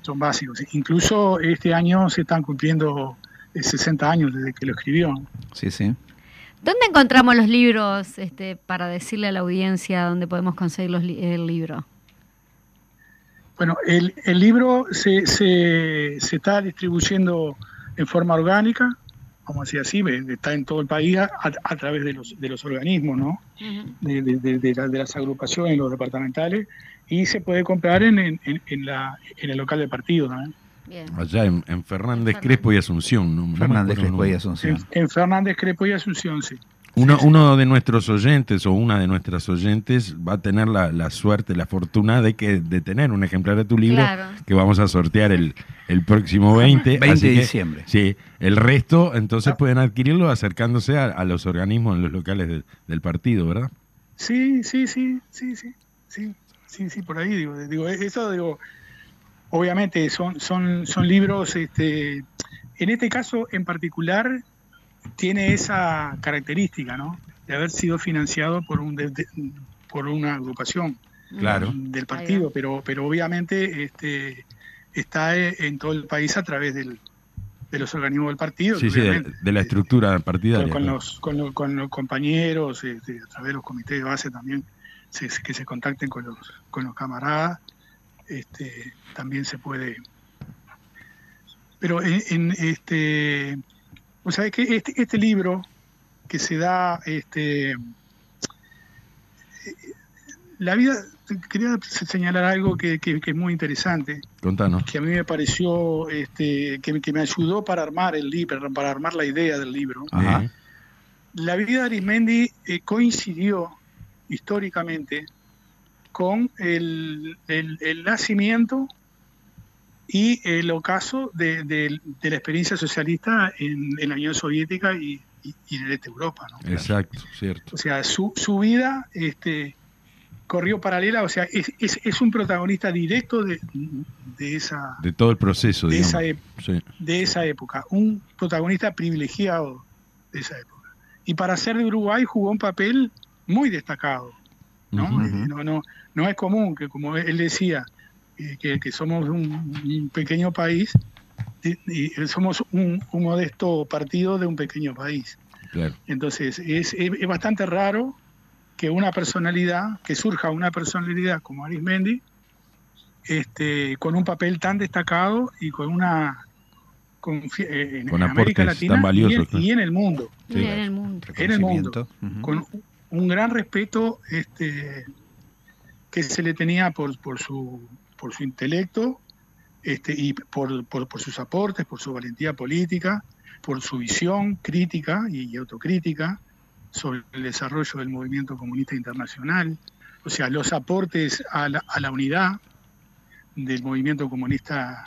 son básicos. Incluso este año se están cumpliendo de 60 años desde que lo escribió. Sí, sí. ¿Dónde encontramos los libros este, para decirle a la audiencia dónde podemos conseguir los li- el libro? Bueno, el, el libro se, se, se está distribuyendo en forma orgánica, vamos a decir así, está en todo el país a, a través de los, de los organismos, ¿no? de, de- de- de la- de las agrupaciones, los departamentales, y se puede comprar en, en, en- en la, en el local de partido también. Bien. Allá en, en Fernández Crespo y Asunción. ¿no? Fernández Crespo y. Asunción. En, en Fernández Crepo y Asunción, sí. Uno, uno de nuestros oyentes o una de nuestras oyentes va a tener la, la suerte, la fortuna de que de tener un ejemplar de tu libro Claro. que vamos a sortear el, el próximo 20. 20 así de que, diciembre. Sí, el resto entonces pueden adquirirlo acercándose a, a los organismos en los locales del- del partido, ¿verdad? Sí, sí, sí, sí, sí, sí, sí, sí, por ahí digo, digo, eso digo, obviamente son, son, son libros, este, en este caso en particular tiene esa característica, ¿no? De haber sido financiado por un de- de- por una agrupación Claro. del partido, pero, pero obviamente este, está eh, en todo el país a través del, de los organismos del partido. Sí, sí, de, la estructura partidaria. con, con claro. los, con, los, con los compañeros, este, a través de los comités de base también, se- que se contacten con los, con los camaradas, este, también se puede. Pero en, en, este, o sea, que este, este libro que se da, este, la vida, quería señalar algo que, que- que es muy interesante Contanos. que a mí me pareció, este, que, que me ayudó para armar el libro, para armar la idea del libro. Ajá. La vida de Arismendi eh, coincidió históricamente con el, el- el nacimiento y el ocaso de, de- de la experiencia socialista en, en la Unión Soviética y, y- y en el este Europa. ¿no? Exacto, cierto. O sea, su, su vida este, corrió paralela, o sea, es, es- es un protagonista directo de, de esa, De todo el proceso, de digamos. esa Sí. de esa época, un protagonista privilegiado de esa época. Y para ser de Uruguay jugó un papel muy destacado. ¿no? Eh, no, no, no es común que, como él decía, que, que somos un, un pequeño país y, y somos un, un modesto partido de un pequeño país. Claro. Entonces, es, es- es bastante raro que una personalidad, que surja una personalidad como Arismendi, este, con un papel tan destacado y con una con, eh, en, Con en América Latina tan y valiosos, en- claro. y en el mundo Sí. en el mundo. en el mundo, Reconocimiento. Ujú. con un gran respeto este, que se le tenía por, por, su, por su intelecto este, y por, por, por sus aportes, por su valentía política, por su visión crítica y autocrítica sobre el desarrollo del movimiento comunista internacional, o sea, los aportes a la, a la unidad del movimiento comunista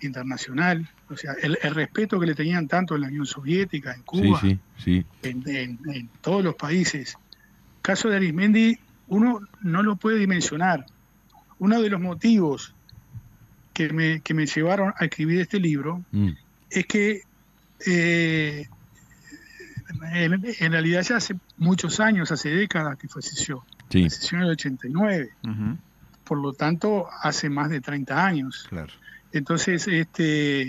internacional, o sea, el, el respeto que le tenían tanto en la Unión Soviética, en Sí, Cuba, sí, sí. en, en- en todos los países. Caso de Arismendi, uno no lo puede dimensionar. Uno de los motivos que me, que me llevaron a escribir este libro Mm. es que eh, en, en realidad ya hace muchos años, hace décadas que falleció. Sí. Falleció en el 89, Ujú, por lo tanto hace más de 30 años. Claro. Entonces, este,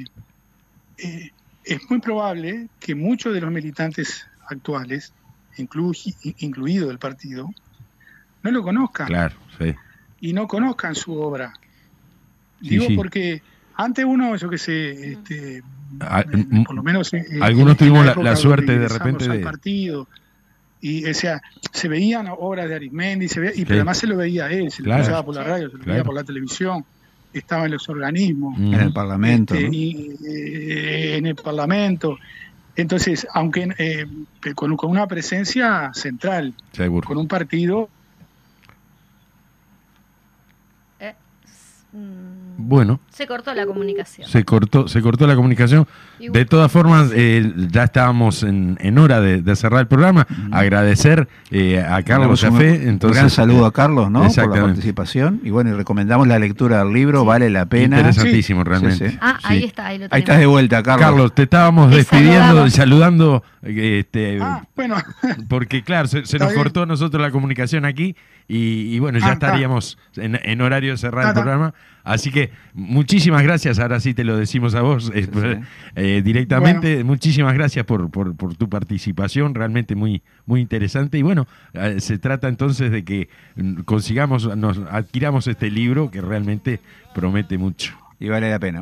eh, es muy probable que muchos de los militantes actuales, inclu- incluido el partido, no lo conozcan Claro, sí. Y no conozcan su obra. Digo sí. porque antes uno, yo qué sé, este, Ah, eh, mm, por lo menos en- en- algunos tuvimos la- suerte de repente de- partido y o sea se veían obras de Arismendi se veía, y Sí. pero además se lo veía a él se lo escuchaba por la radio se lo veía por la televisión estaba en los organismos Mm. En el Parlamento. este, ¿no? y, eh, en el Parlamento. Entonces, aunque eh, con, con una presencia central, Seguro. con un partido, Eh, s- mm, Bueno, se cortó la comunicación. se cortó, se cortó la comunicación. De todas formas, eh, ya estábamos en, en hora de, de cerrar el programa. Agradecer eh, a Carlos Jafé. un Entonces, gran saludo a Carlos, ¿no? Por la participación. Y bueno, y recomendamos la lectura del libro, vale la pena. Interesantísimo, Sí, realmente. sí. Ah, ahí está, ahí lo Ahí tenemos. estás de vuelta, Carlos. Carlos, te estábamos Te despidiendo y saludando, eh, este, ah, bueno, [LAUGHS] porque claro, se, nos bien. cortó a nosotros la comunicación aquí y, y bueno, ya Ah, estaríamos en, en horario de cerrar Ah, el está. programa. Así que muchísimas gracias, ahora sí te lo decimos a vos eh, sí. eh, directamente. Muchísimas gracias por, por- por tu participación, realmente muy, muy interesante. Y bueno, eh, se trata entonces de que mm, consigamos, nos adquiramos este libro que realmente promete mucho. Y vale la pena.